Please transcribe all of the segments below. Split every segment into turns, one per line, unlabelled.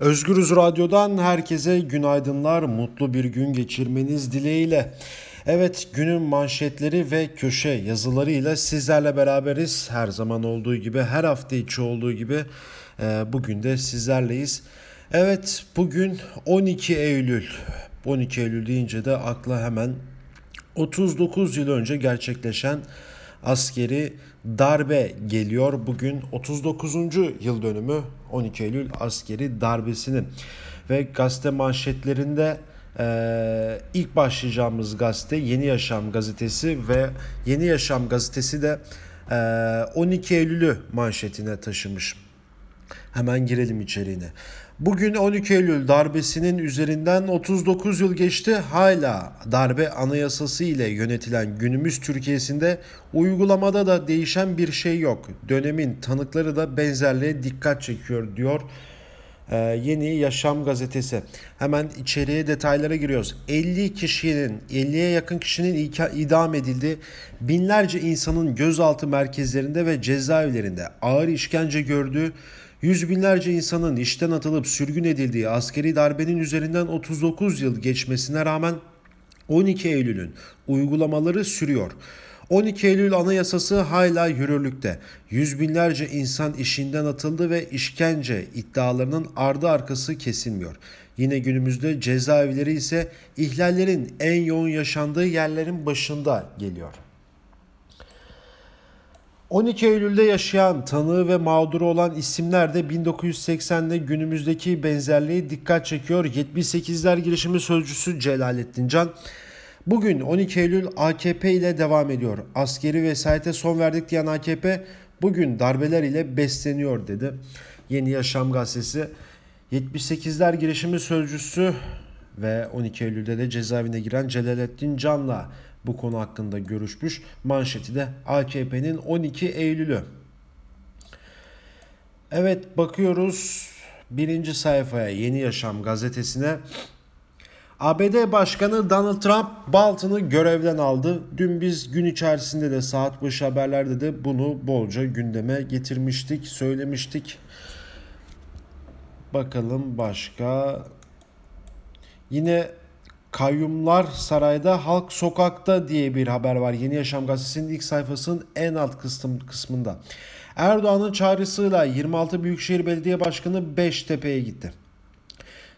Özgürüz Radyo'dan herkese günaydınlar, mutlu bir gün geçirmeniz dileğiyle. Evet günün manşetleri ve köşe yazılarıyla sizlerle beraberiz. Her zaman olduğu gibi, her hafta içi olduğu gibi e, bugün de sizlerleyiz. Evet bugün 12 Eylül. 12 Eylül deyince de akla hemen 39 yıl önce gerçekleşen askeri darbe geliyor. Bugün 39. yıl dönümü 12 Eylül askeri darbesinin ve gazete manşetlerinde ee, ilk başlayacağımız gazete Yeni Yaşam gazetesi ve Yeni Yaşam gazetesi de e, 12 Eylül'ü manşetine taşımış. Hemen girelim içeriğine. Bugün 12 Eylül darbesinin üzerinden 39 yıl geçti. Hala darbe anayasası ile yönetilen günümüz Türkiye'sinde uygulamada da değişen bir şey yok. Dönemin tanıkları da benzerliğe dikkat çekiyor diyor. Ee, Yeni Yaşam gazetesi. Hemen içeriye detaylara giriyoruz. 50 kişinin, 50'ye yakın kişinin idam edildi. Binlerce insanın gözaltı merkezlerinde ve cezaevlerinde ağır işkence gördüğü Yüz binlerce insanın işten atılıp sürgün edildiği askeri darbenin üzerinden 39 yıl geçmesine rağmen 12 Eylül'ün uygulamaları sürüyor. 12 Eylül Anayasası hala yürürlükte. Yüz binlerce insan işinden atıldı ve işkence iddialarının ardı arkası kesilmiyor. Yine günümüzde cezaevleri ise ihlallerin en yoğun yaşandığı yerlerin başında geliyor. 12 Eylül'de yaşayan, tanığı ve mağduru olan isimler de 1980'de günümüzdeki benzerliği dikkat çekiyor. 78'ler girişimi sözcüsü Celalettin Can bugün 12 Eylül AKP ile devam ediyor. Askeri vesayete son verdik diyen AKP bugün darbeler ile besleniyor dedi. Yeni Yaşam gazetesi 78'ler girişimi sözcüsü ve 12 Eylül'de de cezaevine giren Celalettin Can'la bu konu hakkında görüşmüş. Manşeti de AKP'nin 12 Eylül'ü. Evet bakıyoruz birinci sayfaya Yeni Yaşam gazetesine. ABD Başkanı Donald Trump Bolton'ı görevden aldı. Dün biz gün içerisinde de saat başı haberlerde de bunu bolca gündeme getirmiştik, söylemiştik. Bakalım başka. Yine Kayyumlar sarayda, halk sokakta diye bir haber var. Yeni Yaşam gazetesinin ilk sayfasının en alt kısım, kısmında. Erdoğan'ın çağrısıyla 26 Büyükşehir Belediye Başkanı Beştepe'ye gitti.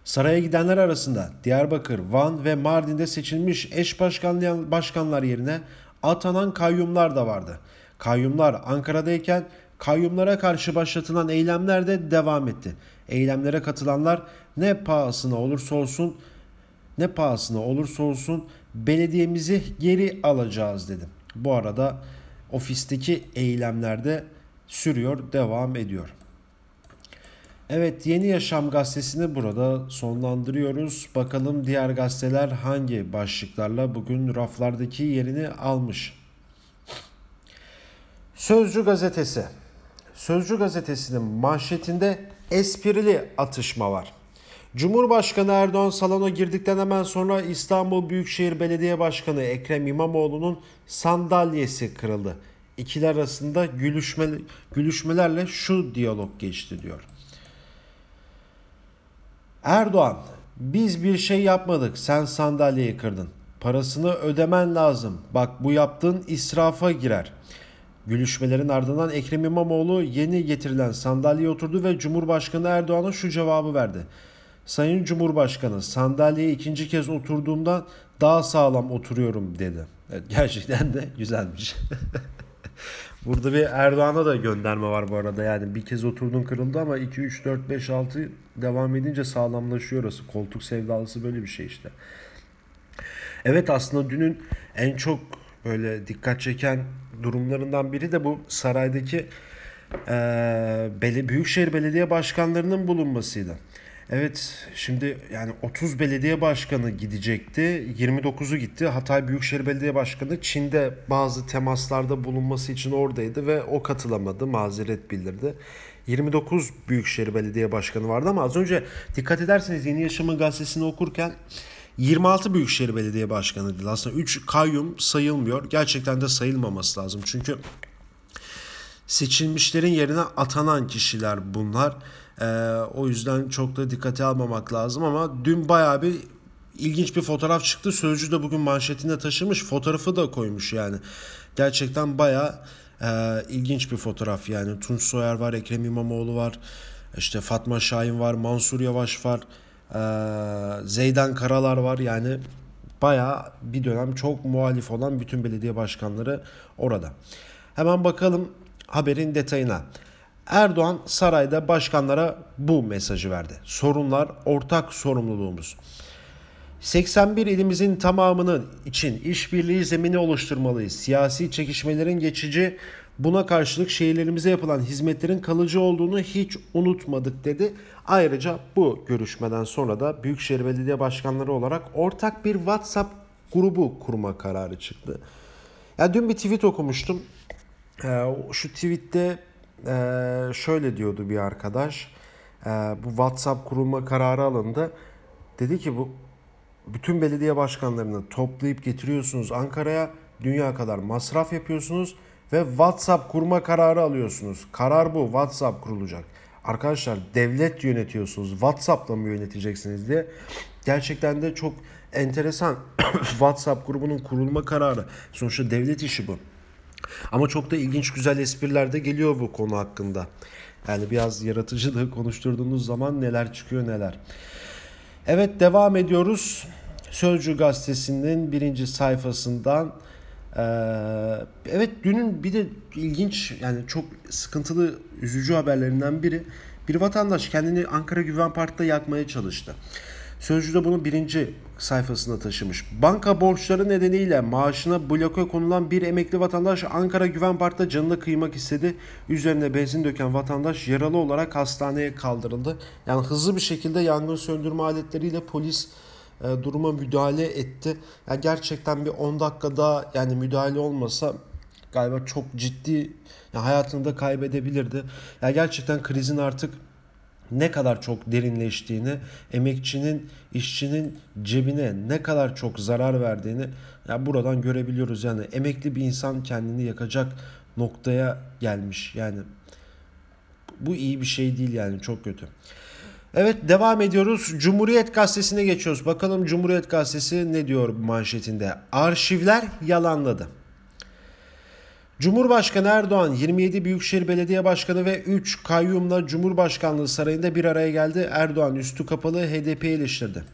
Saraya gidenler arasında Diyarbakır, Van ve Mardin'de seçilmiş eş başkanlar yerine atanan kayyumlar da vardı. Kayyumlar Ankara'dayken kayyumlara karşı başlatılan eylemler de devam etti. Eylemlere katılanlar ne pahasına olursa olsun ne pahasına olursa olsun belediyemizi geri alacağız dedim. Bu arada ofisteki eylemlerde sürüyor, devam ediyor. Evet Yeni Yaşam gazetesini burada sonlandırıyoruz. Bakalım diğer gazeteler hangi başlıklarla bugün raflardaki yerini almış. Sözcü gazetesi. Sözcü gazetesinin manşetinde esprili atışma var. Cumhurbaşkanı Erdoğan salona girdikten hemen sonra İstanbul Büyükşehir Belediye Başkanı Ekrem İmamoğlu'nun sandalyesi kırıldı. İkiler arasında gülüşme, gülüşmelerle şu diyalog geçti diyor. Erdoğan, biz bir şey yapmadık, sen sandalyeyi kırdın. Parasını ödemen lazım. Bak bu yaptığın israfa girer. Gülüşmelerin ardından Ekrem İmamoğlu yeni getirilen sandalyeye oturdu ve Cumhurbaşkanı Erdoğan'a şu cevabı verdi. Sayın Cumhurbaşkanı sandalyeye ikinci kez oturduğumda daha sağlam oturuyorum dedi. Evet, gerçekten de güzelmiş. Burada bir Erdoğan'a da gönderme var bu arada. Yani bir kez oturdun kırıldı ama 2, 3, 4, 5, 6 devam edince sağlamlaşıyor orası. Koltuk sevdalısı böyle bir şey işte. Evet aslında dünün en çok böyle dikkat çeken durumlarından biri de bu saraydaki e, Büyükşehir Belediye Başkanlarının bulunmasıydı. Evet şimdi yani 30 belediye başkanı gidecekti. 29'u gitti. Hatay Büyükşehir Belediye Başkanı Çin'de bazı temaslarda bulunması için oradaydı ve o katılamadı. Mazeret bildirdi. 29 Büyükşehir Belediye Başkanı vardı ama az önce dikkat ederseniz Yeni Yaşam'ın gazetesini okurken 26 Büyükşehir Belediye Başkanı değil. Aslında 3 kayyum sayılmıyor. Gerçekten de sayılmaması lazım. Çünkü seçilmişlerin yerine atanan kişiler bunlar. Ee, o yüzden çok da dikkate almamak lazım ama dün bayağı bir ilginç bir fotoğraf çıktı. Sözcü de bugün manşetinde taşımış. Fotoğrafı da koymuş yani. Gerçekten bayağı e, ilginç bir fotoğraf yani. Tunç Soyer var, Ekrem İmamoğlu var. işte Fatma Şahin var, Mansur Yavaş var. E, Zeydan Karalar var yani. Bayağı bir dönem çok muhalif olan bütün belediye başkanları orada. Hemen bakalım haberin detayına. Erdoğan sarayda başkanlara bu mesajı verdi. Sorunlar ortak sorumluluğumuz. 81 ilimizin tamamının için işbirliği zemini oluşturmalıyız. Siyasi çekişmelerin geçici, buna karşılık şehirlerimize yapılan hizmetlerin kalıcı olduğunu hiç unutmadık dedi. Ayrıca bu görüşmeden sonra da Büyükşehir Belediye Başkanları olarak ortak bir WhatsApp grubu kurma kararı çıktı. Ya dün bir tweet okumuştum. Ee, şu tweette e, şöyle diyordu bir arkadaş. Ee, bu WhatsApp kurulma kararı alındı. Dedi ki bu bütün belediye başkanlarını toplayıp getiriyorsunuz Ankara'ya. Dünya kadar masraf yapıyorsunuz ve WhatsApp kurma kararı alıyorsunuz. Karar bu. WhatsApp kurulacak. Arkadaşlar devlet yönetiyorsunuz. WhatsApp'la mı yöneteceksiniz diye. Gerçekten de çok enteresan. WhatsApp grubunun kurulma kararı. Sonuçta devlet işi bu. Ama çok da ilginç güzel espriler de geliyor bu konu hakkında. Yani biraz yaratıcılığı konuşturduğunuz zaman neler çıkıyor neler. Evet devam ediyoruz. Sözcü gazetesinin birinci sayfasından ee, evet dünün bir de ilginç yani çok sıkıntılı üzücü haberlerinden biri bir vatandaş kendini Ankara Güven Park'ta yakmaya çalıştı. Sözcü de bunu birinci sayfasına taşımış. Banka borçları nedeniyle maaşına bloke konulan bir emekli vatandaş Ankara Güven Park'ta canına kıymak istedi. Üzerine benzin döken vatandaş yaralı olarak hastaneye kaldırıldı. Yani hızlı bir şekilde yangın söndürme aletleriyle polis e, duruma müdahale etti. Yani gerçekten bir 10 dakika daha yani müdahale olmasa galiba çok ciddi yani hayatını da kaybedebilirdi. Yani gerçekten krizin artık ne kadar çok derinleştiğini, emekçinin, işçinin cebine ne kadar çok zarar verdiğini ya buradan görebiliyoruz. Yani emekli bir insan kendini yakacak noktaya gelmiş. Yani bu iyi bir şey değil yani çok kötü. Evet devam ediyoruz. Cumhuriyet Gazetesi'ne geçiyoruz. Bakalım Cumhuriyet Gazetesi ne diyor manşetinde? Arşivler yalanladı. Cumhurbaşkanı Erdoğan 27 Büyükşehir Belediye Başkanı ve 3 kayyumla Cumhurbaşkanlığı sarayında bir araya geldi. Erdoğan üstü kapalı HDP eleştirdi.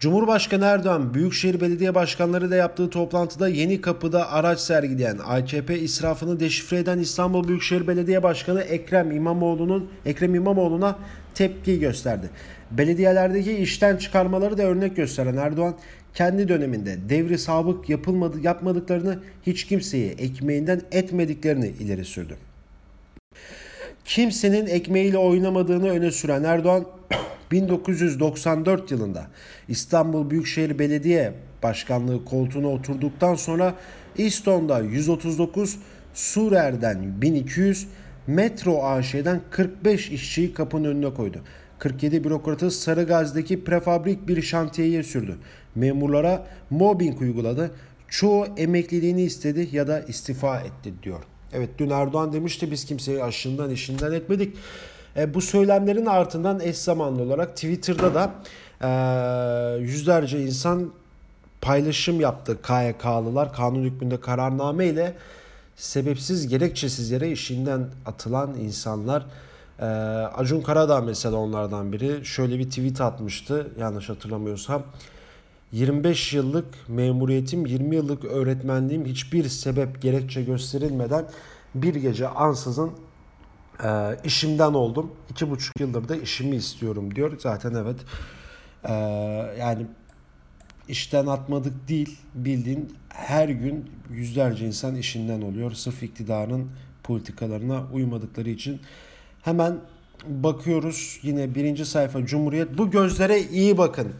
Cumhurbaşkanı Erdoğan Büyükşehir Belediye Başkanları ile yaptığı toplantıda yeni kapıda araç sergileyen AKP israfını deşifre eden İstanbul Büyükşehir Belediye Başkanı Ekrem İmamoğlu'nun Ekrem İmamoğlu'na tepki gösterdi. Belediyelerdeki işten çıkarmaları da örnek gösteren Erdoğan kendi döneminde devri sabık yapılmadı, yapmadıklarını hiç kimseyi ekmeğinden etmediklerini ileri sürdü. Kimsenin ekmeğiyle oynamadığını öne süren Erdoğan 1994 yılında İstanbul Büyükşehir Belediye Başkanlığı koltuğuna oturduktan sonra İston'da 139, Surer'den 1200, Metro AŞ'den 45 işçiyi kapının önüne koydu. 47 bürokratı Sarıgazi'deki prefabrik bir şantiyeye sürdü. Memurlara mobbing uyguladı. Çoğu emekliliğini istedi ya da istifa etti diyor. Evet dün Erdoğan demişti biz kimseyi aşından işinden etmedik. E, bu söylemlerin ardından eş zamanlı olarak Twitter'da da e, yüzlerce insan paylaşım yaptı KYK'lılar kanun hükmünde kararname ile sebepsiz gerekçesiz yere işinden atılan insanlar ee, Acun Karadağ mesela onlardan biri şöyle bir tweet atmıştı yanlış hatırlamıyorsam 25 yıllık memuriyetim 20 yıllık öğretmenliğim hiçbir sebep gerekçe gösterilmeden bir gece ansızın e, işimden oldum. iki buçuk yıldır da işimi istiyorum diyor. Zaten evet e, yani işten atmadık değil bildiğin her gün yüzlerce insan işinden oluyor. Sırf iktidarın politikalarına uymadıkları için. Hemen bakıyoruz yine birinci sayfa Cumhuriyet. Bu gözlere iyi bakın.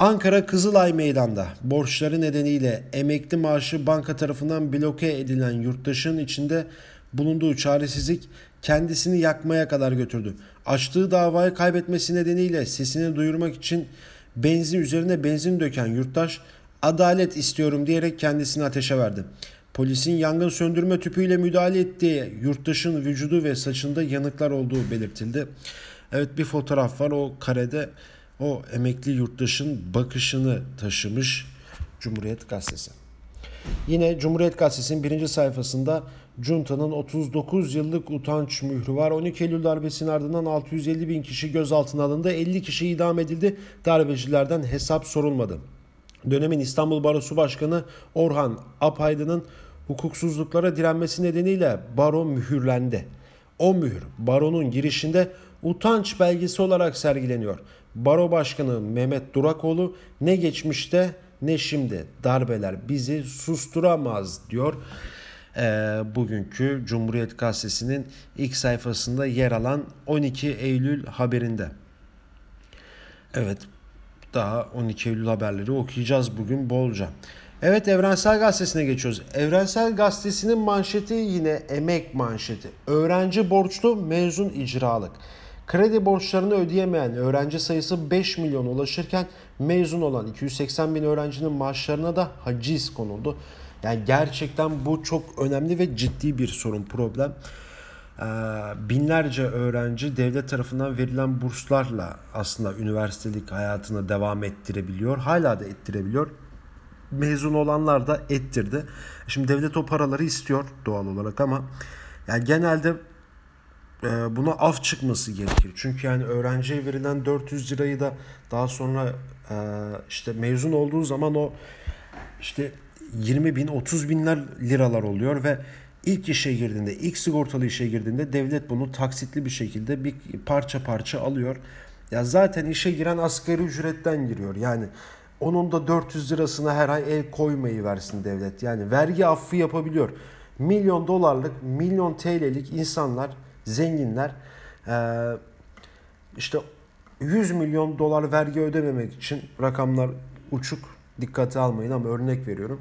Ankara Kızılay Meydan'da borçları nedeniyle emekli maaşı banka tarafından bloke edilen yurttaşın içinde bulunduğu çaresizlik kendisini yakmaya kadar götürdü. Açtığı davayı kaybetmesi nedeniyle sesini duyurmak için benzin üzerine benzin döken yurttaş adalet istiyorum diyerek kendisini ateşe verdi. Polisin yangın söndürme tüpüyle müdahale ettiği yurttaşın vücudu ve saçında yanıklar olduğu belirtildi. Evet bir fotoğraf var o karede o emekli yurttaşın bakışını taşımış Cumhuriyet Gazetesi. Yine Cumhuriyet Gazetesi'nin birinci sayfasında Cunta'nın 39 yıllık utanç mührü var. 12 Eylül darbesinin ardından 650 bin kişi gözaltına alındı. 50 kişi idam edildi. Darbecilerden hesap sorulmadı. Dönemin İstanbul Barosu Başkanı Orhan Apaydın'ın hukuksuzluklara direnmesi nedeniyle baro mühürlendi. O mühür baronun girişinde utanç belgesi olarak sergileniyor. Baro Başkanı Mehmet Durakoğlu ne geçmişte ne şimdi darbeler bizi susturamaz diyor. Ee, bugünkü Cumhuriyet Gazetesi'nin ilk sayfasında yer alan 12 Eylül haberinde. Evet daha 12 Eylül haberleri okuyacağız bugün bolca. Evet Evrensel Gazetesi'ne geçiyoruz. Evrensel Gazetesi'nin manşeti yine emek manşeti. Öğrenci borçlu mezun icralık. Kredi borçlarını ödeyemeyen öğrenci sayısı 5 milyon ulaşırken mezun olan 280 bin öğrencinin maaşlarına da haciz konuldu. Yani gerçekten bu çok önemli ve ciddi bir sorun, problem. Ee, binlerce öğrenci devlet tarafından verilen burslarla aslında üniversitelik hayatını devam ettirebiliyor. Hala da ettirebiliyor. Mezun olanlar da ettirdi. Şimdi devlet o paraları istiyor doğal olarak ama yani genelde buna af çıkması gerekir. Çünkü yani öğrenciye verilen 400 lirayı da daha sonra e, işte mezun olduğu zaman o işte 20 bin 30 binler liralar oluyor ve ilk işe girdiğinde ilk sigortalı işe girdiğinde devlet bunu taksitli bir şekilde bir parça parça alıyor. Ya zaten işe giren asgari ücretten giriyor. Yani onun da 400 lirasına her ay el koymayı versin devlet. Yani vergi affı yapabiliyor. Milyon dolarlık, milyon TL'lik insanlar, zenginler işte 100 milyon dolar vergi ödememek için rakamlar uçuk dikkate almayın ama örnek veriyorum.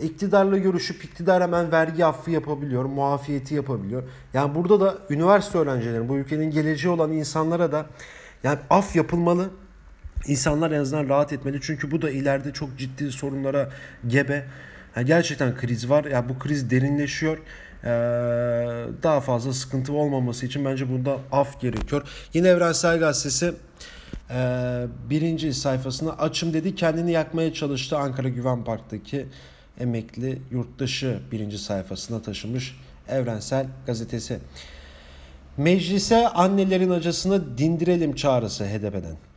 İktidarla görüşüp iktidar hemen vergi affı yapabiliyor, muafiyeti yapabiliyor. Yani burada da üniversite öğrencilerin, bu ülkenin geleceği olan insanlara da yani af yapılmalı. İnsanlar en azından rahat etmeli. Çünkü bu da ileride çok ciddi sorunlara gebe. Yani gerçekten kriz var. Yani bu kriz derinleşiyor. Ee, daha fazla sıkıntı olmaması için bence bunda af gerekiyor. Yine Evrensel Gazetesi e, birinci sayfasında açım dedi kendini yakmaya çalıştı Ankara Güven Park'taki emekli yurttaşı birinci sayfasına taşımış Evrensel Gazetesi. Meclise annelerin acısını dindirelim çağrısı HDP'den.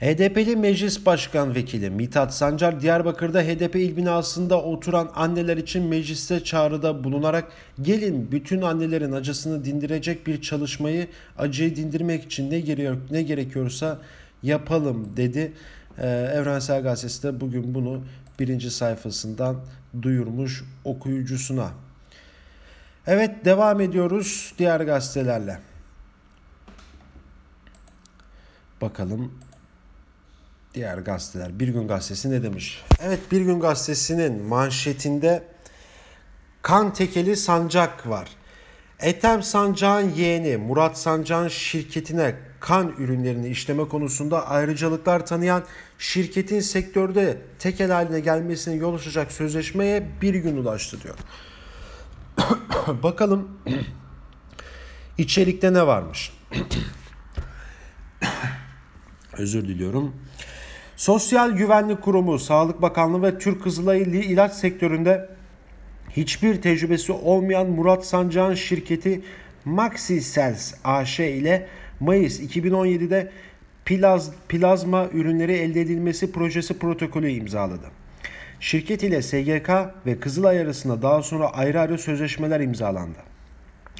HDP'li Meclis Başkan Vekili Mithat Sancar Diyarbakır'da HDP il binasında oturan anneler için mecliste çağrıda bulunarak gelin bütün annelerin acısını dindirecek bir çalışmayı acıyı dindirmek için ne, gerekiyor, ne gerekiyorsa yapalım dedi. Ee, Evrensel Gazetesi de bugün bunu birinci sayfasından duyurmuş okuyucusuna. Evet devam ediyoruz diğer gazetelerle. Bakalım diğer gazeteler. Bir Gün Gazetesi ne demiş? Evet Bir Gün Gazetesi'nin manşetinde kan tekeli sancak var. Ethem Sancak'ın yeğeni Murat Sancak'ın şirketine kan ürünlerini işleme konusunda ayrıcalıklar tanıyan şirketin sektörde tekel haline gelmesine yol açacak sözleşmeye bir gün ulaştı diyor. Bakalım içerikte ne varmış? Özür diliyorum. Sosyal Güvenlik Kurumu, Sağlık Bakanlığı ve Türk Kızılayı ilaç sektöründe hiçbir tecrübesi olmayan Murat Sancak'ın şirketi Maxi Cells AŞ ile Mayıs 2017'de plaz, plazma ürünleri elde edilmesi projesi protokolü imzaladı. Şirket ile SGK ve Kızılay arasında daha sonra ayrı ayrı sözleşmeler imzalandı.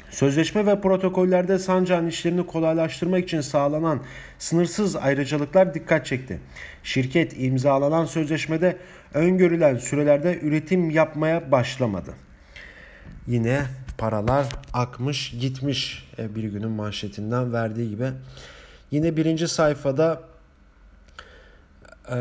Sözleşme ve protokollerde sancağın işlerini kolaylaştırmak için sağlanan sınırsız ayrıcalıklar dikkat çekti. Şirket imzalanan sözleşmede öngörülen sürelerde üretim yapmaya başlamadı. Yine paralar akmış gitmiş e, bir günün manşetinden verdiği gibi. Yine birinci sayfada ee,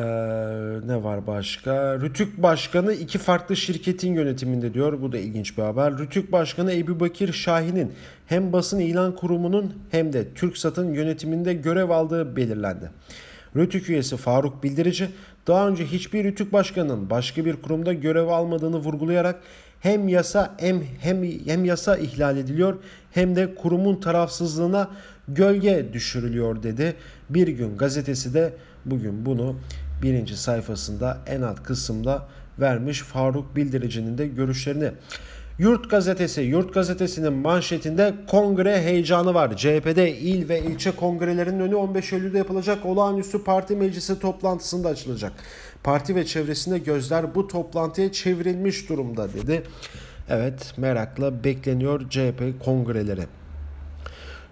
ne var başka? Rütük Başkanı iki farklı şirketin yönetiminde diyor. Bu da ilginç bir haber. Rütük Başkanı Ebu Bakir Şahin'in hem basın ilan kurumunun hem de TürkSat'ın yönetiminde görev aldığı belirlendi. Rütük üyesi Faruk Bildirici daha önce hiçbir Rütük başkanının başka bir kurumda görev almadığını vurgulayarak hem yasa hem, hem, hem yasa ihlal ediliyor hem de kurumun tarafsızlığına gölge düşürülüyor dedi. Bir gün gazetesi de bugün bunu birinci sayfasında en alt kısımda vermiş Faruk Bildirici'nin de görüşlerini. Yurt gazetesi, Yurt gazetesinin manşetinde kongre heyecanı var. CHP'de il ve ilçe kongrelerinin önü 15 Eylül'de yapılacak olağanüstü parti meclisi toplantısında açılacak. Parti ve çevresinde gözler bu toplantıya çevrilmiş durumda dedi. Evet merakla bekleniyor CHP kongreleri.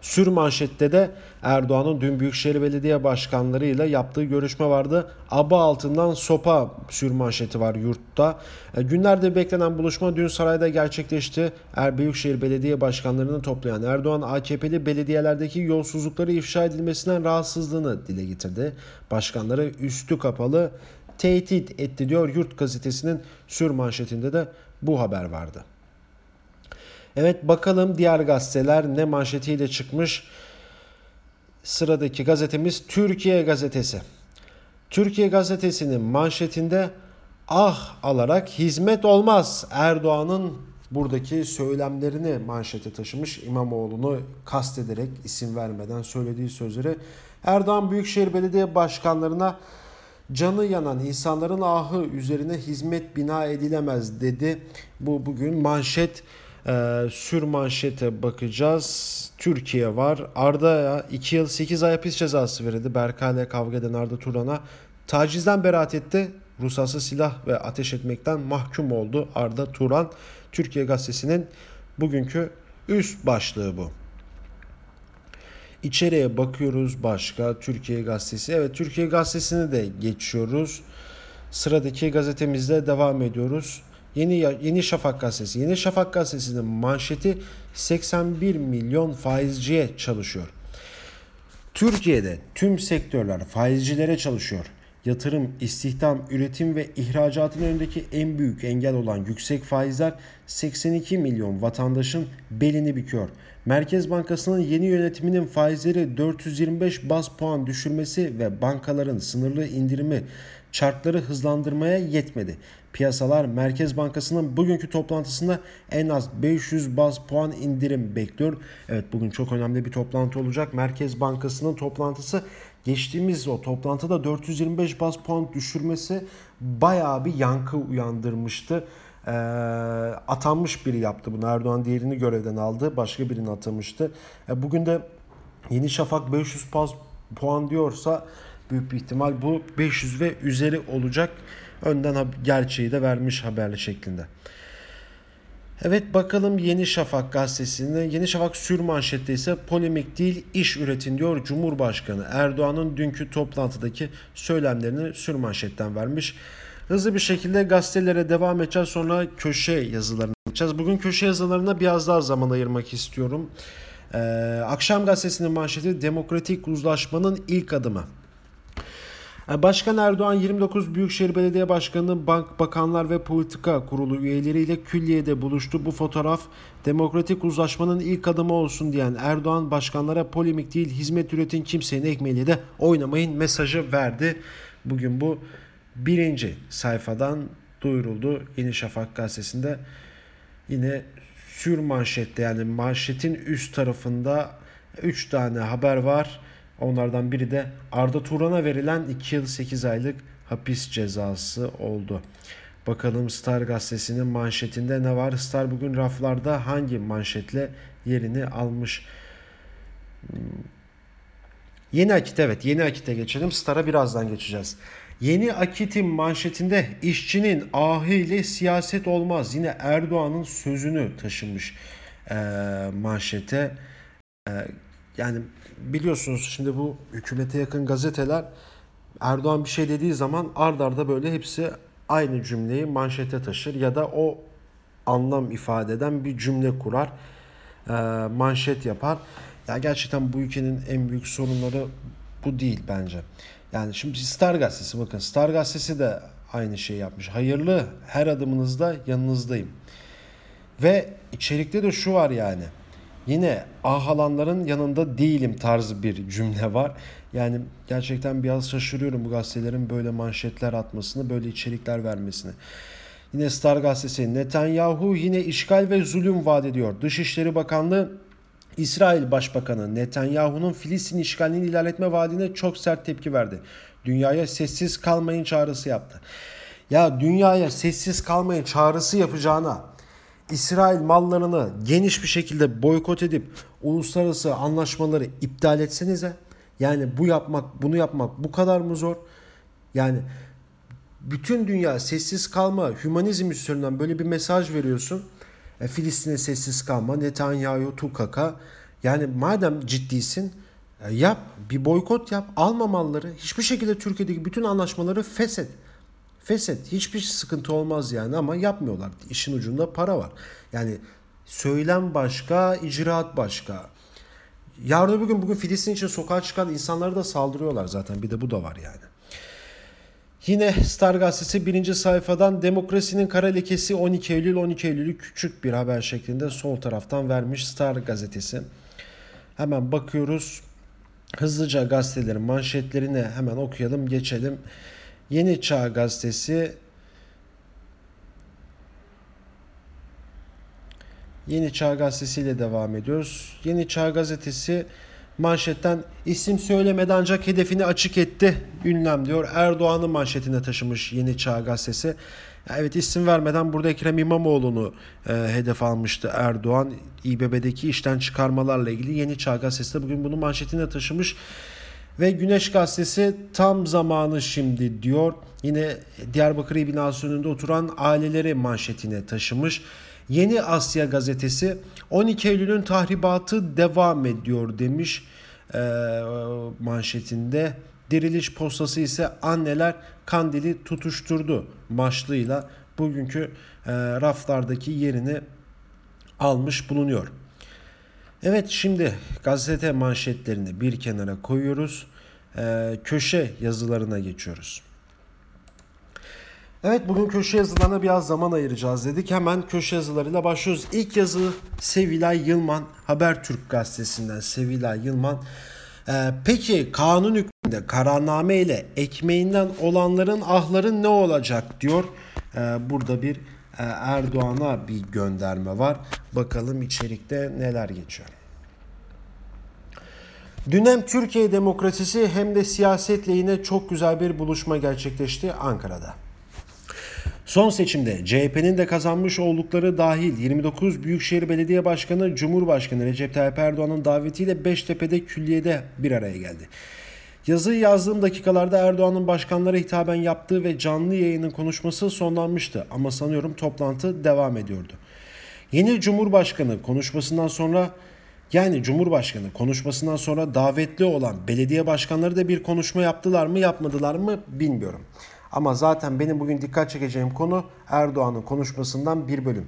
Sür manşette de Erdoğan'ın dün Büyükşehir Belediye Başkanlarıyla yaptığı görüşme vardı. Aba altından sopa sür manşeti var yurtta. E, günlerde beklenen buluşma dün sarayda gerçekleşti. Er Büyükşehir Belediye Başkanlarını toplayan Erdoğan AKP'li belediyelerdeki yolsuzlukları ifşa edilmesinden rahatsızlığını dile getirdi. Başkanları üstü kapalı tehdit etti diyor Yurt gazetesinin sür manşetinde de bu haber vardı. Evet bakalım diğer gazeteler ne manşetiyle çıkmış. Sıradaki gazetemiz Türkiye Gazetesi. Türkiye Gazetesi'nin manşetinde ah alarak hizmet olmaz. Erdoğan'ın buradaki söylemlerini manşete taşımış. İmamoğlu'nu kastederek isim vermeden söylediği sözleri. Erdoğan Büyükşehir Belediye Başkanlarına canı yanan insanların ahı üzerine hizmet bina edilemez dedi. Bu bugün manşet ee, sür manşete bakacağız. Türkiye var. Arda 2 yıl 8 ay hapis cezası verildi. Berkay'la kavga eden Arda Turan'a tacizden beraat etti. Ruhsatsız silah ve ateş etmekten mahkum oldu Arda Turan. Türkiye Gazetesi'nin bugünkü üst başlığı bu. İçeriye bakıyoruz başka Türkiye Gazetesi. Evet Türkiye Gazetesi'ni de geçiyoruz. Sıradaki gazetemizde devam ediyoruz. Yeni Yeni Şafak gazetesi. Yeni Şafak gazetesinin manşeti 81 milyon faizciye çalışıyor. Türkiye'de tüm sektörler faizcilere çalışıyor. Yatırım, istihdam, üretim ve ihracatın önündeki en büyük engel olan yüksek faizler 82 milyon vatandaşın belini büküyor. Merkez Bankası'nın yeni yönetiminin faizleri 425 baz puan düşürmesi ve bankaların sınırlı indirimi çarkları hızlandırmaya yetmedi. Piyasalar Merkez Bankası'nın bugünkü toplantısında en az 500 baz puan indirim bekliyor. Evet bugün çok önemli bir toplantı olacak. Merkez Bankası'nın toplantısı geçtiğimiz o toplantıda 425 baz puan düşürmesi bayağı bir yankı uyandırmıştı. Ee, atanmış biri yaptı bunu. Erdoğan diğerini görevden aldı. Başka birini atamıştı. Ee, bugün de Yeni Şafak 500 baz puan diyorsa büyük bir ihtimal bu 500 ve üzeri olacak. Önden gerçeği de vermiş haberli şeklinde. Evet bakalım Yeni Şafak gazetesinde. Yeni Şafak sür manşette ise polemik değil iş üretin diyor Cumhurbaşkanı. Erdoğan'ın dünkü toplantıdaki söylemlerini sür manşetten vermiş. Hızlı bir şekilde gazetelere devam edeceğiz sonra köşe yazılarına geçeceğiz. Bugün köşe yazılarına biraz daha zaman ayırmak istiyorum. Ee, Akşam gazetesinin manşeti demokratik uzlaşmanın ilk adımı. Başkan Erdoğan 29 Büyükşehir Belediye Başkanı, Bank Bakanlar ve Politika Kurulu üyeleriyle külliyede buluştu. Bu fotoğraf demokratik uzlaşmanın ilk adımı olsun diyen Erdoğan başkanlara polemik değil hizmet üretin kimsenin ekmeğiyle de oynamayın mesajı verdi. Bugün bu birinci sayfadan duyuruldu Yeni Şafak gazetesinde. Yine sür manşette yani manşetin üst tarafında 3 tane haber var. Onlardan biri de Arda Turan'a verilen 2 yıl 8 aylık hapis cezası oldu. Bakalım Star gazetesinin manşetinde ne var? Star bugün raflarda hangi manşetle yerini almış? Hmm. Yeni Akit evet Yeni Akit'e geçelim. Star'a birazdan geçeceğiz. Yeni Akit'in manşetinde işçinin ahıyla siyaset olmaz. Yine Erdoğan'ın sözünü taşımış e, manşete. E, yani biliyorsunuz şimdi bu hükümete yakın gazeteler Erdoğan bir şey dediği zaman ard arda böyle hepsi aynı cümleyi manşete taşır ya da o anlam ifade eden bir cümle kurar, e, manşet yapar. Ya gerçekten bu ülkenin en büyük sorunları bu değil bence. Yani şimdi Star Gazetesi bakın Star Gazetesi de aynı şeyi yapmış. Hayırlı her adımınızda yanınızdayım. Ve içerikte de şu var yani. Yine ah alanların yanında değilim tarzı bir cümle var. Yani gerçekten biraz şaşırıyorum bu gazetelerin böyle manşetler atmasını, böyle içerikler vermesini. Yine Star gazetesi Netanyahu yine işgal ve zulüm vaat ediyor. Dışişleri Bakanlığı İsrail Başbakanı Netanyahu'nun Filistin işgalini ilerletme vaadine çok sert tepki verdi. Dünyaya sessiz kalmayın çağrısı yaptı. Ya dünyaya sessiz kalmayın çağrısı yapacağına İsrail mallarını geniş bir şekilde boykot edip uluslararası anlaşmaları iptal etsenize. Yani bu yapmak, bunu yapmak bu kadar mı zor? Yani bütün dünya sessiz kalma, hümanizm üstünden böyle bir mesaj veriyorsun. E, Filistin'e sessiz kalma, Netanyahu, Tukaka. Yani madem ciddisin e, yap, bir boykot yap, alma malları. Hiçbir şekilde Türkiye'deki bütün anlaşmaları feshet. Feshet. Hiçbir sıkıntı olmaz yani ama yapmıyorlar. İşin ucunda para var. Yani söylem başka, icraat başka. Yarın öbür gün bugün Filistin için sokağa çıkan insanları da saldırıyorlar zaten. Bir de bu da var yani. Yine Star Gazetesi birinci sayfadan demokrasinin kara lekesi 12 Eylül 12 Eylül'ü küçük bir haber şeklinde sol taraftan vermiş Star Gazetesi. Hemen bakıyoruz. Hızlıca gazetelerin manşetlerini hemen okuyalım geçelim. Yeni Çağ Gazetesi Yeni Çağ Gazetesi ile devam ediyoruz. Yeni Çağ Gazetesi manşetten isim söylemeden ancak hedefini açık etti. Ünlem diyor. Erdoğan'ın manşetine taşımış Yeni Çağ Gazetesi. Evet isim vermeden burada Ekrem İmamoğlu'nu e, hedef almıştı Erdoğan. İBB'deki işten çıkarmalarla ilgili Yeni Çağ Gazetesi de bugün bunu manşetine taşımış. Ve Güneş Gazetesi tam zamanı şimdi diyor. Yine Diyarbakır binası önünde oturan aileleri manşetine taşımış. Yeni Asya gazetesi 12 Eylül'ün tahribatı devam ediyor demiş e, manşetinde. Diriliş postası ise anneler kandili tutuşturdu başlığıyla bugünkü e, raflardaki yerini almış bulunuyor. Evet şimdi gazete manşetlerini bir kenara koyuyoruz. Ee, köşe yazılarına geçiyoruz. Evet bugün köşe yazılarına biraz zaman ayıracağız dedik. Hemen köşe yazılarıyla başlıyoruz. İlk yazı Sevilay Yılman Habertürk gazetesinden Sevilay Yılman. Ee, peki kanun hükmünde kararname ile ekmeğinden olanların ahların ne olacak diyor. Ee, burada bir Erdoğan'a bir gönderme var. Bakalım içerikte neler geçiyor. Dün hem Türkiye demokrasisi hem de siyasetle yine çok güzel bir buluşma gerçekleşti Ankara'da. Son seçimde CHP'nin de kazanmış oldukları dahil 29 Büyükşehir Belediye Başkanı Cumhurbaşkanı Recep Tayyip Erdoğan'ın davetiyle Beştepe'de külliyede bir araya geldi. Yazıyı yazdığım dakikalarda Erdoğan'ın başkanlara hitaben yaptığı ve canlı yayının konuşması sonlanmıştı ama sanıyorum toplantı devam ediyordu. Yeni Cumhurbaşkanı konuşmasından sonra yani Cumhurbaşkanı konuşmasından sonra davetli olan belediye başkanları da bir konuşma yaptılar mı yapmadılar mı bilmiyorum. Ama zaten benim bugün dikkat çekeceğim konu Erdoğan'ın konuşmasından bir bölüm.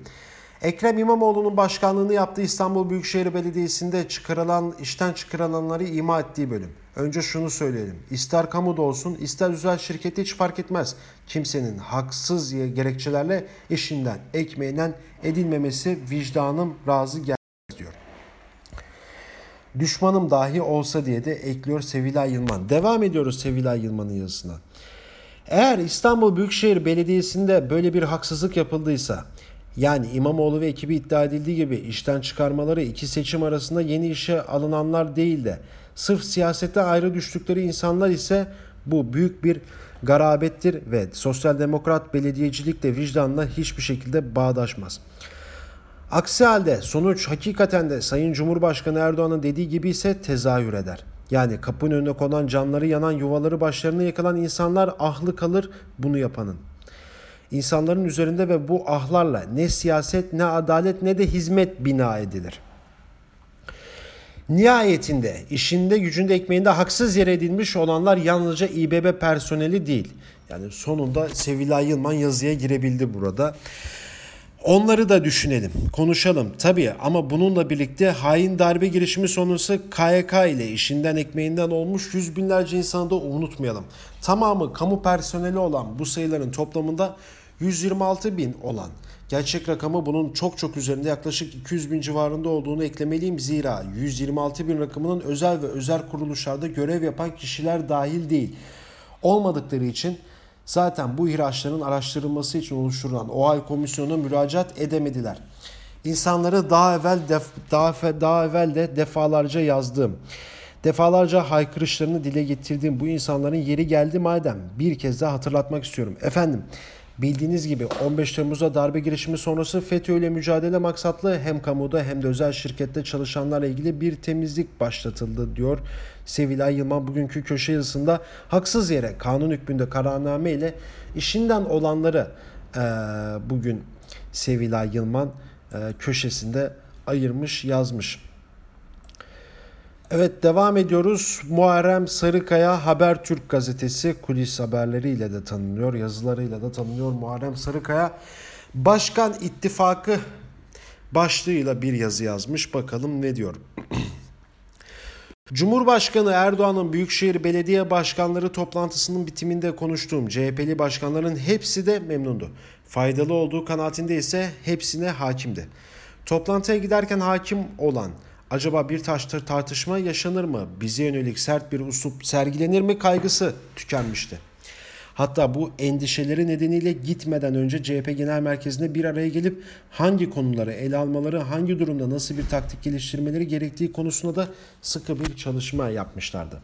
Ekrem İmamoğlu'nun başkanlığını yaptığı İstanbul Büyükşehir Belediyesi'nde çıkarılan, işten çıkarılanları ima ettiği bölüm. Önce şunu söyleyelim. İster kamuda olsun, ister özel şirkette hiç fark etmez. Kimsenin haksız gerekçelerle işinden, ekmeğinden edilmemesi vicdanım razı gelmez diyor. Düşmanım dahi olsa diye de ekliyor Sevilay Yılman. Devam ediyoruz Sevilay Yılman'ın yazısına. Eğer İstanbul Büyükşehir Belediyesi'nde böyle bir haksızlık yapıldıysa, yani İmamoğlu ve ekibi iddia edildiği gibi işten çıkarmaları iki seçim arasında yeni işe alınanlar değil de sırf siyasette ayrı düştükleri insanlar ise bu büyük bir garabettir ve sosyal demokrat belediyecilikle vicdanla hiçbir şekilde bağdaşmaz. Aksi halde sonuç hakikaten de Sayın Cumhurbaşkanı Erdoğan'ın dediği gibi ise tezahür eder. Yani kapının önüne konan canları yanan yuvaları başlarına yakılan insanlar ahlı kalır bunu yapanın. İnsanların üzerinde ve bu ahlarla ne siyaset ne adalet ne de hizmet bina edilir. Nihayetinde işinde gücünde ekmeğinde haksız yere edilmiş olanlar yalnızca İBB personeli değil. Yani sonunda Sevilay Yılman yazıya girebildi burada. Onları da düşünelim, konuşalım tabii ama bununla birlikte hain darbe girişimi sonrası KYK ile işinden ekmeğinden olmuş yüz binlerce insanı da unutmayalım. Tamamı kamu personeli olan bu sayıların toplamında 126 bin olan gerçek rakamı bunun çok çok üzerinde yaklaşık 200 bin civarında olduğunu eklemeliyim. Zira 126 bin rakamının özel ve özel kuruluşlarda görev yapan kişiler dahil değil. Olmadıkları için zaten bu ihraçların araştırılması için oluşturulan OHAL komisyonuna müracaat edemediler. İnsanları daha evvel def, daha, daha evvel de defalarca yazdığım Defalarca haykırışlarını dile getirdiğim bu insanların yeri geldi madem bir kez daha hatırlatmak istiyorum. Efendim bildiğiniz gibi 15 Temmuz'da darbe girişimi sonrası FETÖ ile mücadele maksatlı hem kamuda hem de özel şirkette çalışanlarla ilgili bir temizlik başlatıldı diyor Sevilay Yılmaz bugünkü köşe yazısında haksız yere kanun hükmünde kararname ile işinden olanları e, bugün Sevilay Yılmaz e, köşesinde ayırmış yazmış. Evet devam ediyoruz. Muharrem Sarıkaya Habertürk gazetesi kulis haberleriyle de tanınıyor, yazılarıyla da tanınıyor. Muharrem Sarıkaya Başkan İttifakı başlığıyla bir yazı yazmış. Bakalım ne diyor. Cumhurbaşkanı Erdoğan'ın Büyükşehir Belediye Başkanları toplantısının bitiminde konuştuğum CHP'li başkanların hepsi de memnundu. Faydalı olduğu kanaatinde ise hepsine hakimdi. Toplantıya giderken hakim olan acaba bir taştır tartışma yaşanır mı? Bize yönelik sert bir usup sergilenir mi kaygısı tükenmişti. Hatta bu endişeleri nedeniyle gitmeden önce CHP Genel Merkezi'nde bir araya gelip hangi konuları ele almaları, hangi durumda nasıl bir taktik geliştirmeleri gerektiği konusunda da sıkı bir çalışma yapmışlardı.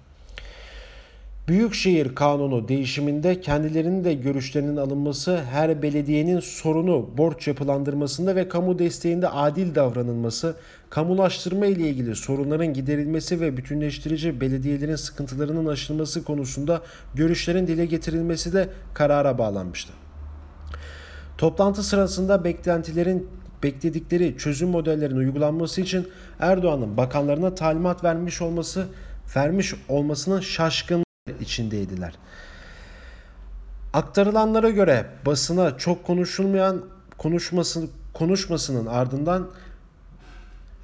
Büyükşehir Kanunu değişiminde kendilerinin de görüşlerinin alınması, her belediyenin sorunu borç yapılandırmasında ve kamu desteğinde adil davranılması, kamulaştırma ile ilgili sorunların giderilmesi ve bütünleştirici belediyelerin sıkıntılarının aşılması konusunda görüşlerin dile getirilmesi de karara bağlanmıştı. Toplantı sırasında beklentilerin bekledikleri çözüm modellerinin uygulanması için Erdoğan'ın bakanlarına talimat vermiş olması vermiş olmasının şaşkın içindeydiler. Aktarılanlara göre basına çok konuşulmayan konuşması, konuşmasının ardından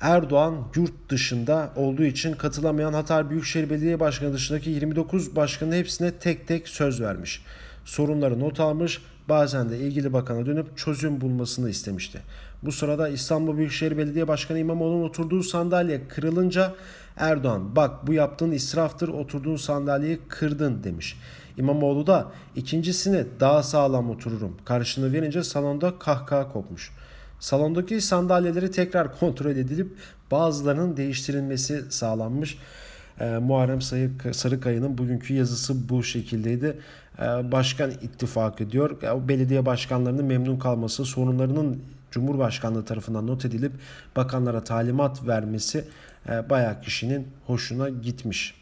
Erdoğan yurt dışında olduğu için katılamayan Hatay Büyükşehir Belediye Başkanı dışındaki 29 başkanın hepsine tek tek söz vermiş. Sorunları not almış, bazen de ilgili bakana dönüp çözüm bulmasını istemişti. Bu sırada İstanbul Büyükşehir Belediye Başkanı İmamoğlu'nun oturduğu sandalye kırılınca Erdoğan bak bu yaptığın israftır oturduğun sandalyeyi kırdın demiş. İmamoğlu da ikincisini daha sağlam otururum. Karşını verince salonda kahkaha kopmuş. Salondaki sandalyeleri tekrar kontrol edilip bazılarının değiştirilmesi sağlanmış. E, Muharrem Sarıkaya'nın bugünkü yazısı bu şekildeydi. E, başkan ittifak ediyor. Belediye başkanlarının memnun kalması, sorunlarının Cumhurbaşkanlığı tarafından not edilip bakanlara talimat vermesi e, bayağı kişinin hoşuna gitmiş.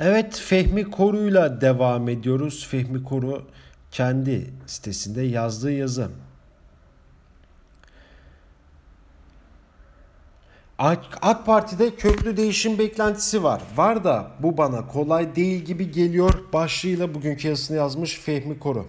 Evet Fehmi Koru'yla devam ediyoruz. Fehmi Koru kendi sitesinde yazdığı yazı. AK Parti'de köklü değişim beklentisi var. Var da bu bana kolay değil gibi geliyor başlığıyla bugünkü yazısını yazmış Fehmi Koru.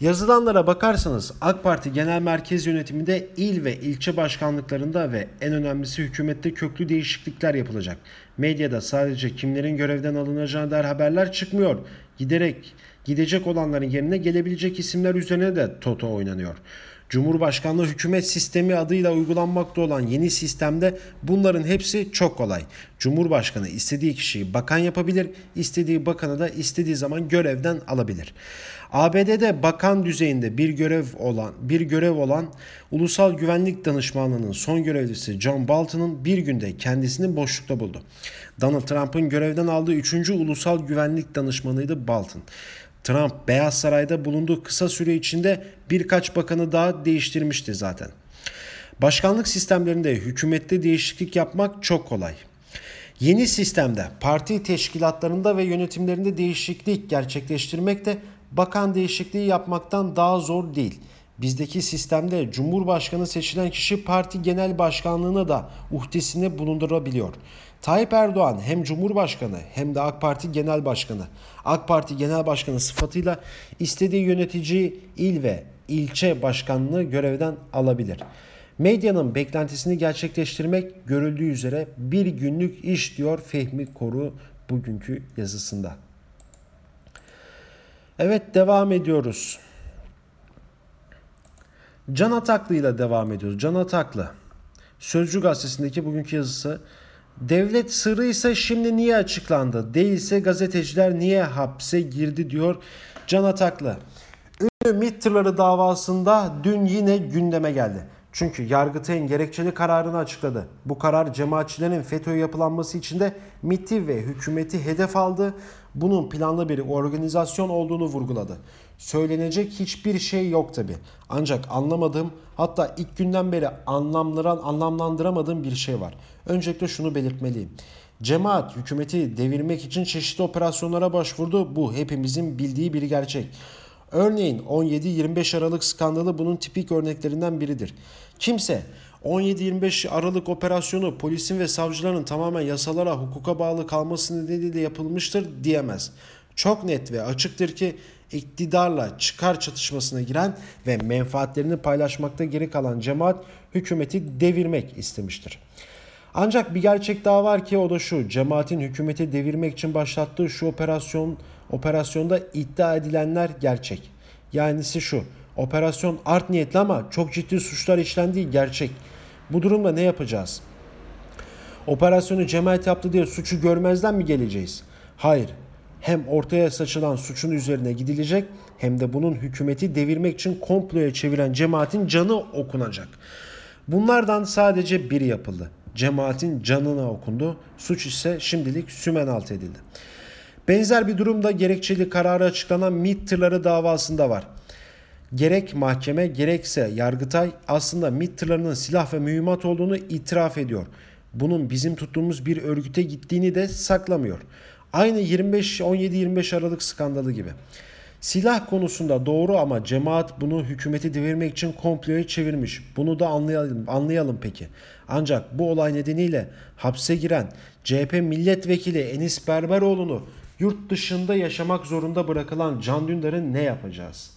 Yazılanlara bakarsanız AK Parti Genel Merkez Yönetiminde il ve ilçe başkanlıklarında ve en önemlisi hükümette köklü değişiklikler yapılacak. Medyada sadece kimlerin görevden alınacağı dair haberler çıkmıyor. Giderek gidecek olanların yerine gelebilecek isimler üzerine de toto oynanıyor. Cumhurbaşkanlığı hükümet sistemi adıyla uygulanmakta olan yeni sistemde bunların hepsi çok kolay. Cumhurbaşkanı istediği kişiyi bakan yapabilir, istediği bakanı da istediği zaman görevden alabilir. ABD'de bakan düzeyinde bir görev olan bir görev olan Ulusal Güvenlik Danışmanlığı'nın son görevlisi John Bolton'un bir günde kendisini boşlukta buldu. Donald Trump'ın görevden aldığı 3. Ulusal Güvenlik Danışmanıydı Bolton. Trump Beyaz Saray'da bulunduğu kısa süre içinde birkaç bakanı daha değiştirmişti zaten. Başkanlık sistemlerinde hükümette değişiklik yapmak çok kolay. Yeni sistemde parti teşkilatlarında ve yönetimlerinde değişiklik gerçekleştirmek de bakan değişikliği yapmaktan daha zor değil. Bizdeki sistemde Cumhurbaşkanı seçilen kişi parti genel başkanlığına da uhdesine bulundurabiliyor. Tayyip Erdoğan hem Cumhurbaşkanı hem de AK Parti Genel Başkanı. AK Parti Genel Başkanı sıfatıyla istediği yönetici il ve ilçe başkanlığı görevden alabilir. Medyanın beklentisini gerçekleştirmek görüldüğü üzere bir günlük iş diyor Fehmi Koru bugünkü yazısında. Evet devam ediyoruz. Can Ataklı ile devam ediyoruz. Can Ataklı. Sözcü gazetesindeki bugünkü yazısı. Devlet sırrı ise şimdi niye açıklandı? Değilse gazeteciler niye hapse girdi diyor Can Ataklı. Ünlü MİT davasında dün yine gündeme geldi. Çünkü Yargıtay'ın gerekçeli kararını açıkladı. Bu karar cemaatçilerin FETÖ yapılanması için de MİT'i ve hükümeti hedef aldı. Bunun planlı bir organizasyon olduğunu vurguladı. Söylenecek hiçbir şey yok tabi. Ancak anlamadığım hatta ilk günden beri anlamlandıran, anlamlandıramadığım bir şey var. Öncelikle şunu belirtmeliyim. Cemaat hükümeti devirmek için çeşitli operasyonlara başvurdu. Bu hepimizin bildiği bir gerçek. Örneğin 17-25 Aralık skandalı bunun tipik örneklerinden biridir. Kimse 17-25 Aralık operasyonu polisin ve savcıların tamamen yasalara, hukuka bağlı kalması nedeniyle yapılmıştır diyemez. Çok net ve açıktır ki iktidarla çıkar çatışmasına giren ve menfaatlerini paylaşmakta geri kalan cemaat hükümeti devirmek istemiştir. Ancak bir gerçek daha var ki o da şu. Cemaatin hükümeti devirmek için başlattığı şu operasyon operasyonda iddia edilenler gerçek. Yanisi şu. Operasyon art niyetli ama çok ciddi suçlar işlendiği gerçek. Bu durumda ne yapacağız? Operasyonu cemaat yaptı diye suçu görmezden mi geleceğiz? Hayır. Hem ortaya saçılan suçun üzerine gidilecek hem de bunun hükümeti devirmek için komploya çeviren cemaatin canı okunacak. Bunlardan sadece biri yapıldı. Cemaatin canına okundu. Suç ise şimdilik sümen alt edildi. Benzer bir durumda gerekçeli kararı açıklanan MİT tırları davasında var. Gerek mahkeme gerekse Yargıtay aslında MİT tırlarının silah ve mühimmat olduğunu itiraf ediyor. Bunun bizim tuttuğumuz bir örgüte gittiğini de saklamıyor. Aynı 25 17-25 Aralık skandalı gibi. Silah konusunda doğru ama cemaat bunu hükümeti devirmek için komploya çevirmiş. Bunu da anlayalım, anlayalım peki. Ancak bu olay nedeniyle hapse giren CHP milletvekili Enis Berberoğlu'nu yurt dışında yaşamak zorunda bırakılan Can Dündar'ı ne yapacağız?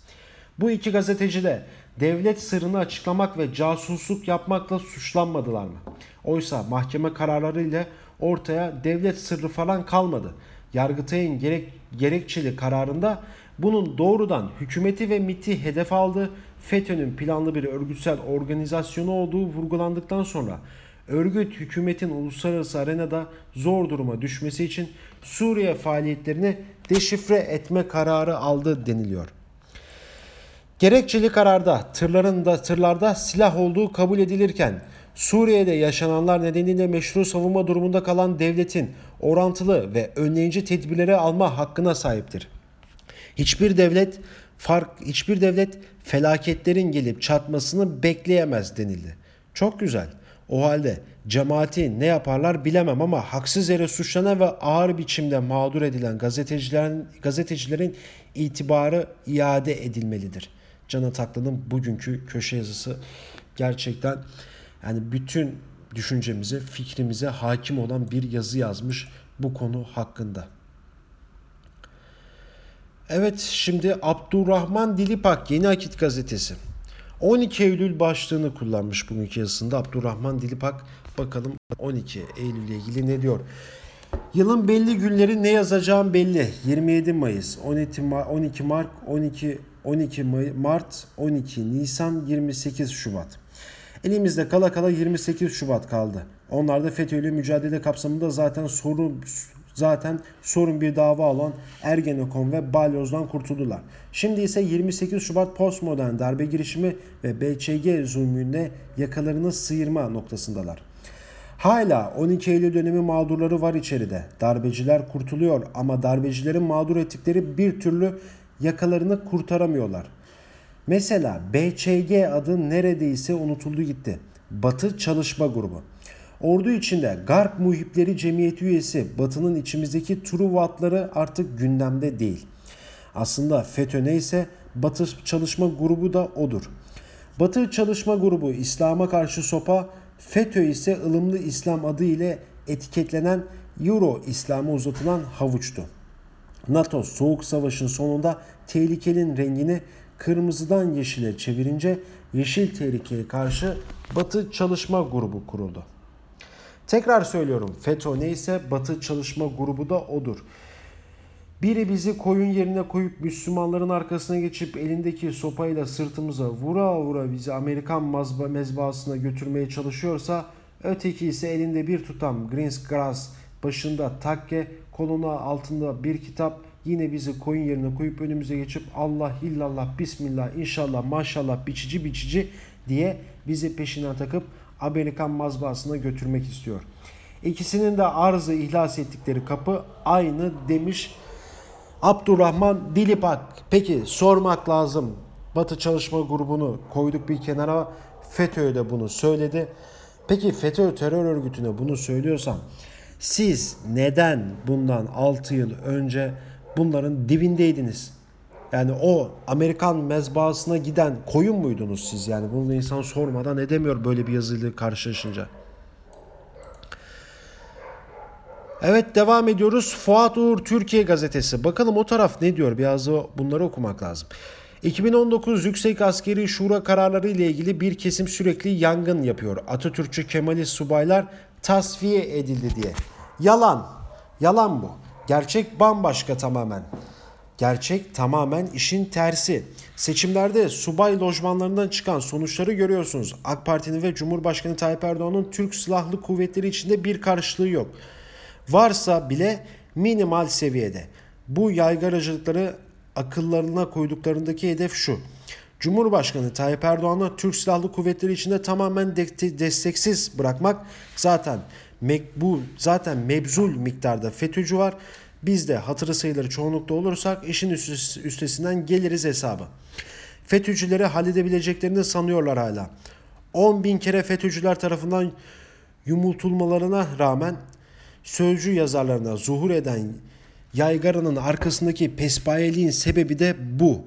Bu iki gazeteci de devlet sırrını açıklamak ve casusluk yapmakla suçlanmadılar mı? Oysa mahkeme kararlarıyla ortaya devlet sırrı falan kalmadı. Yargıtay'ın gerek, gerekçeli kararında bunun doğrudan hükümeti ve MIT'i hedef aldı. FETÖ'nün planlı bir örgütsel organizasyonu olduğu vurgulandıktan sonra örgüt hükümetin uluslararası arenada zor duruma düşmesi için Suriye faaliyetlerini deşifre etme kararı aldı deniliyor. Gerekçeli kararda tırların da tırlarda silah olduğu kabul edilirken Suriye'de yaşananlar nedeniyle meşru savunma durumunda kalan devletin orantılı ve önleyici tedbirleri alma hakkına sahiptir. Hiçbir devlet fark hiçbir devlet felaketlerin gelip çatmasını bekleyemez denildi. Çok güzel. O halde cemaati ne yaparlar bilemem ama haksız yere suçlanan ve ağır biçimde mağdur edilen gazetecilerin gazetecilerin itibarı iade edilmelidir. Can Ataklı'nın bugünkü köşe yazısı gerçekten yani bütün düşüncemize, fikrimize hakim olan bir yazı yazmış bu konu hakkında. Evet şimdi Abdurrahman Dilipak Yeni Akit Gazetesi. 12 Eylül başlığını kullanmış bugünkü yazısında Abdurrahman Dilipak. Bakalım 12 Eylül ile ilgili ne diyor? Yılın belli günleri ne yazacağım belli. 27 Mayıs, 12 12 Mart, 12 12 Mart, 12 Nisan, 28 Şubat. Elimizde kala kala 28 Şubat kaldı. Onlar da FETÖ mücadele kapsamında zaten sorun zaten sorun bir dava olan Ergenekon ve Balyoz'dan kurtuldular. Şimdi ise 28 Şubat postmodern darbe girişimi ve BÇG zulmünde yakalarını sıyırma noktasındalar. Hala 12 Eylül dönemi mağdurları var içeride. Darbeciler kurtuluyor ama darbecilerin mağdur ettikleri bir türlü yakalarını kurtaramıyorlar. Mesela BÇG adı neredeyse unutuldu gitti. Batı Çalışma Grubu. Ordu içinde Garp Muhipleri Cemiyeti üyesi Batı'nın içimizdeki Truvatları artık gündemde değil. Aslında FETÖ neyse Batı Çalışma Grubu da odur. Batı Çalışma Grubu İslam'a karşı sopa, FETÖ ise ılımlı İslam adı ile etiketlenen Euro İslam'a uzatılan havuçtu. NATO Soğuk Savaş'ın sonunda tehlikenin rengini kırmızıdan yeşile çevirince yeşil tehlikeye karşı Batı Çalışma Grubu kuruldu. Tekrar söylüyorum FETÖ neyse Batı Çalışma Grubu da odur. Biri bizi koyun yerine koyup Müslümanların arkasına geçip elindeki sopayla sırtımıza vura vura bizi Amerikan mazba mezbahasına götürmeye çalışıyorsa öteki ise elinde bir tutam greens grass başında takke koluna altında bir kitap yine bizi koyun yerine koyup önümüze geçip Allah illallah bismillah inşallah maşallah biçici biçici diye bizi peşinden takıp Amerikan mazbahasına götürmek istiyor. İkisinin de arzı ihlas ettikleri kapı aynı demiş Abdurrahman Dilipak. Peki sormak lazım. Batı Çalışma Grubu'nu koyduk bir kenara. FETÖ de bunu söyledi. Peki FETÖ terör örgütüne bunu söylüyorsam siz neden bundan 6 yıl önce bunların dibindeydiniz? Yani o Amerikan mezbahasına giden koyun muydunuz siz? Yani bunu insan sormadan edemiyor böyle bir yazıyla karşılaşınca. Evet devam ediyoruz. Fuat Uğur Türkiye Gazetesi. Bakalım o taraf ne diyor? Biraz da bunları okumak lazım. 2019 Yüksek Askeri Şura kararları ile ilgili bir kesim sürekli yangın yapıyor. Atatürkçü Kemalist subaylar tasfiye edildi diye. Yalan. Yalan bu. Gerçek bambaşka tamamen. Gerçek tamamen işin tersi. Seçimlerde subay lojmanlarından çıkan sonuçları görüyorsunuz. AK Parti'nin ve Cumhurbaşkanı Tayyip Erdoğan'ın Türk Silahlı Kuvvetleri içinde bir karşılığı yok. Varsa bile minimal seviyede. Bu yaygaracılıkları akıllarına koyduklarındaki hedef şu. Cumhurbaşkanı Tayyip Erdoğan'ı Türk Silahlı Kuvvetleri içinde tamamen desteksiz bırakmak zaten bu zaten mebzul miktarda FETÖ'cü var. Biz de hatırı sayıları çoğunlukta olursak işin üstesinden geliriz hesabı. FETÖ'cüleri halledebileceklerini sanıyorlar hala. 10 bin kere FETÖ'cüler tarafından yumultulmalarına rağmen sözcü yazarlarına zuhur eden yaygaranın arkasındaki pespayeliğin sebebi de bu.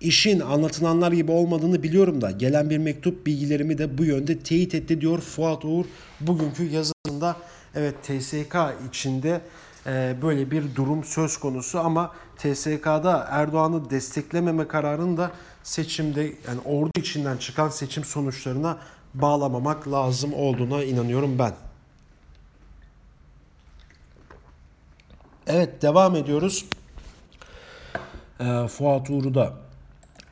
İşin anlatılanlar gibi olmadığını biliyorum da gelen bir mektup bilgilerimi de bu yönde teyit etti diyor Fuat Uğur bugünkü yazısında. Evet TSK içinde e, böyle bir durum söz konusu ama TSK'da Erdoğan'ı desteklememe kararını da seçimde yani ordu içinden çıkan seçim sonuçlarına bağlamamak lazım olduğuna inanıyorum ben. Evet devam ediyoruz. E, Fuat Uğur'u da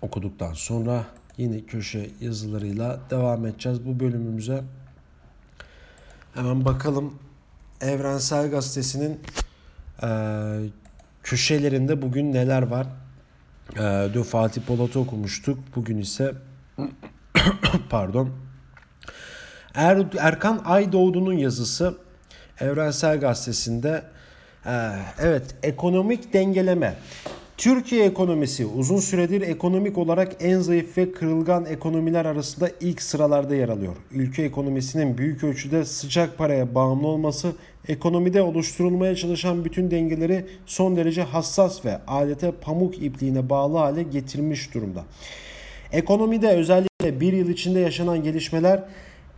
okuduktan sonra yine köşe yazılarıyla devam edeceğiz bu bölümümüze. Hemen bakalım Evrensel Gazetesi'nin e, köşelerinde bugün neler var. E, dün Fatih Polat'ı okumuştuk. Bugün ise pardon er, Erkan Aydoğdu'nun yazısı Evrensel Gazetesi'nde ee, evet, ekonomik dengeleme. Türkiye ekonomisi uzun süredir ekonomik olarak en zayıf ve kırılgan ekonomiler arasında ilk sıralarda yer alıyor. Ülke ekonomisinin büyük ölçüde sıcak paraya bağımlı olması ekonomide oluşturulmaya çalışan bütün dengeleri son derece hassas ve adeta pamuk ipliğine bağlı hale getirmiş durumda. Ekonomide özellikle bir yıl içinde yaşanan gelişmeler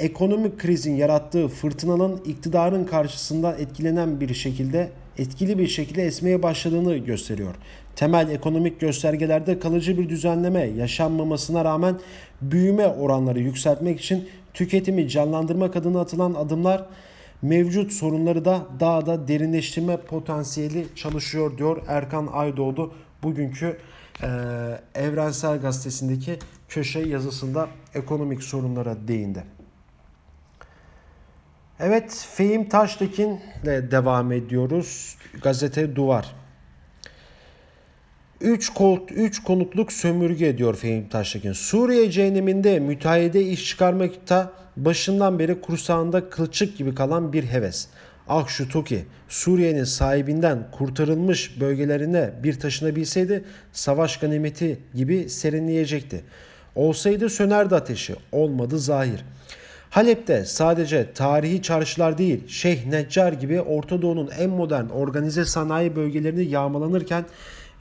ekonomik krizin yarattığı fırtınanın iktidarın karşısında etkilenen bir şekilde etkili bir şekilde esmeye başladığını gösteriyor. Temel ekonomik göstergelerde kalıcı bir düzenleme yaşanmamasına rağmen büyüme oranları yükseltmek için tüketimi canlandırmak adına atılan adımlar mevcut sorunları da daha da derinleştirme potansiyeli çalışıyor diyor Erkan Aydoğdu bugünkü e, Evrensel Gazetesi'ndeki köşe yazısında ekonomik sorunlara değindi. Evet, Fehim Taştekin ile devam ediyoruz. Gazete Duvar. 3 kolt 3 konutluk sömürge ediyor Fehim Taştekin. Suriye cehenneminde müteahhide iş çıkarmakta başından beri kursağında kılçık gibi kalan bir heves. Ah şu Toki, Suriye'nin sahibinden kurtarılmış bölgelerine bir taşınabilseydi savaş ganimeti gibi serinleyecekti. Olsaydı sönerdi ateşi, olmadı zahir.'' Halep'te sadece tarihi çarşılar değil, Şeyh Neccar gibi Orta Doğu'nun en modern organize sanayi bölgelerini yağmalanırken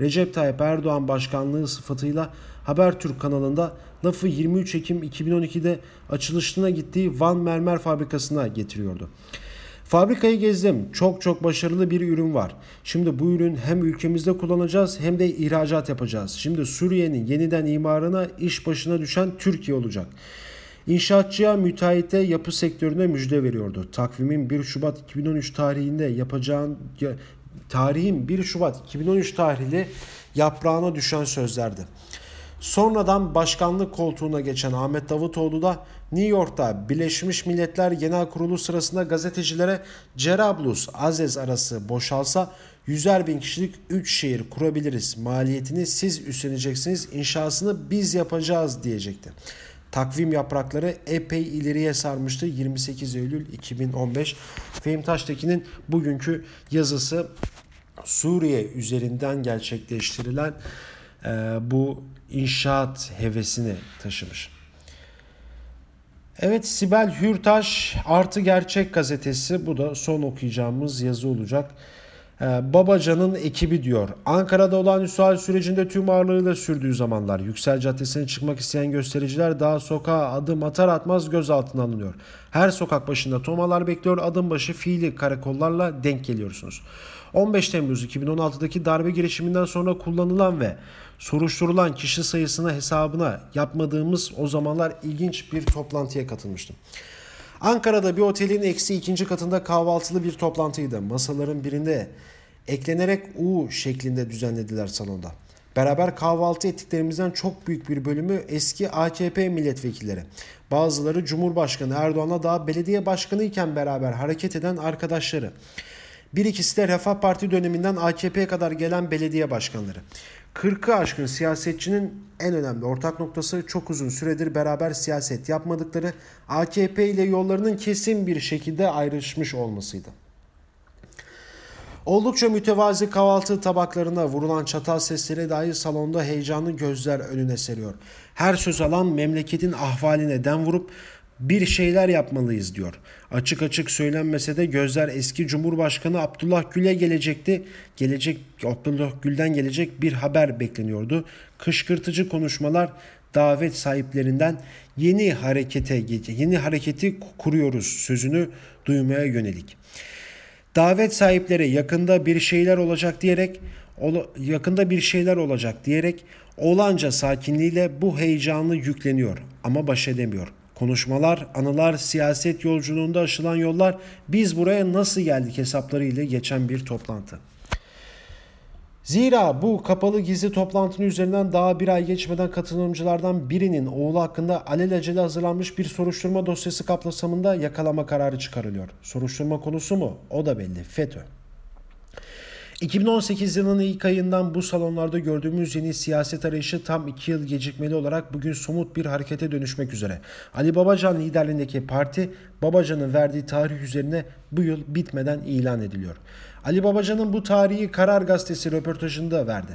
Recep Tayyip Erdoğan başkanlığı sıfatıyla Habertürk kanalında lafı 23 Ekim 2012'de açılışına gittiği Van Mermer Fabrikası'na getiriyordu. Fabrikayı gezdim. Çok çok başarılı bir ürün var. Şimdi bu ürün hem ülkemizde kullanacağız hem de ihracat yapacağız. Şimdi Suriye'nin yeniden imarına iş başına düşen Türkiye olacak. İnşaatçıya, müteahhite, yapı sektörüne müjde veriyordu. Takvimin 1 Şubat 2013 tarihinde yapacağın tarihin 1 Şubat 2013 tarihli yaprağına düşen sözlerdi. Sonradan başkanlık koltuğuna geçen Ahmet Davutoğlu da New York'ta Birleşmiş Milletler Genel Kurulu sırasında gazetecilere Cerablus Azez arası boşalsa yüzer bin kişilik 3 şehir kurabiliriz. Maliyetini siz üstleneceksiniz. inşasını biz yapacağız diyecekti. Takvim yaprakları epey ileriye sarmıştı. 28 Eylül 2015 Fehim Taştekin'in bugünkü yazısı Suriye üzerinden gerçekleştirilen e, bu inşaat hevesini taşımış. Evet Sibel Hürtaş Artı Gerçek gazetesi bu da son okuyacağımız yazı olacak. Ee, Babacan'ın ekibi diyor. Ankara'da olan hal sürecinde tüm ağırlığıyla sürdüğü zamanlar Yüksel Caddesi'ne çıkmak isteyen göstericiler daha sokağa adım atar atmaz gözaltına alınıyor. Her sokak başında tomalar bekliyor adım başı fiili karakollarla denk geliyorsunuz. 15 Temmuz 2016'daki darbe girişiminden sonra kullanılan ve soruşturulan kişi sayısına hesabına yapmadığımız o zamanlar ilginç bir toplantıya katılmıştım. Ankara'da bir otelin eksi ikinci katında kahvaltılı bir toplantıydı. Masaların birinde eklenerek U şeklinde düzenlediler salonda. Beraber kahvaltı ettiklerimizden çok büyük bir bölümü eski AKP milletvekilleri. Bazıları Cumhurbaşkanı Erdoğan'la daha belediye başkanı iken beraber hareket eden arkadaşları. Bir ikisi de Refah Parti döneminden AKP'ye kadar gelen belediye başkanları. 40'ı aşkın siyasetçinin en önemli ortak noktası çok uzun süredir beraber siyaset yapmadıkları AKP ile yollarının kesin bir şekilde ayrışmış olmasıydı. Oldukça mütevazi kahvaltı tabaklarına vurulan çatal sesleri dahi salonda heyecanlı gözler önüne seriyor. Her söz alan memleketin ahvaline den vurup bir şeyler yapmalıyız diyor. Açık açık söylenmese de gözler eski Cumhurbaşkanı Abdullah Gül'e gelecekti. Gelecek Abdullah Gül'den gelecek bir haber bekleniyordu. Kışkırtıcı konuşmalar davet sahiplerinden yeni harekete yeni hareketi kuruyoruz sözünü duymaya yönelik. Davet sahipleri yakında bir şeyler olacak diyerek yakında bir şeyler olacak diyerek olanca sakinliğiyle bu heyecanlı yükleniyor ama baş edemiyor. Konuşmalar, anılar, siyaset yolculuğunda aşılan yollar biz buraya nasıl geldik hesapları ile geçen bir toplantı. Zira bu kapalı gizli toplantının üzerinden daha bir ay geçmeden katılımcılardan birinin oğlu hakkında alelacele hazırlanmış bir soruşturma dosyası kapsamında yakalama kararı çıkarılıyor. Soruşturma konusu mu? O da belli. FETÖ. 2018 yılının ilk ayından bu salonlarda gördüğümüz yeni siyaset arayışı tam 2 yıl gecikmeli olarak bugün somut bir harekete dönüşmek üzere. Ali Babacan liderliğindeki parti Babacan'ın verdiği tarih üzerine bu yıl bitmeden ilan ediliyor. Ali Babacan'ın bu tarihi Karar Gazetesi röportajında verdi.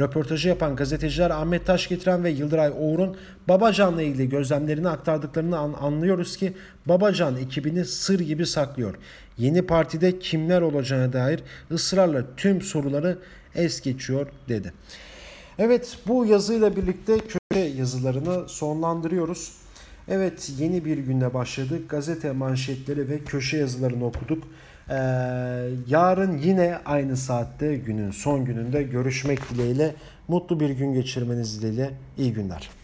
Röportajı yapan gazeteciler Ahmet Taş getiren ve Yıldıray Oğur'un Babacan'la ilgili gözlemlerini aktardıklarını an anlıyoruz ki Babacan ekibini sır gibi saklıyor. Yeni partide kimler olacağına dair ısrarla tüm soruları es geçiyor dedi. Evet bu yazıyla birlikte köşe yazılarını sonlandırıyoruz. Evet yeni bir günde başladık. Gazete manşetleri ve köşe yazılarını okuduk. Ee, yarın yine aynı saatte günün son gününde görüşmek dileğiyle mutlu bir gün geçirmeniz dileğiyle iyi günler.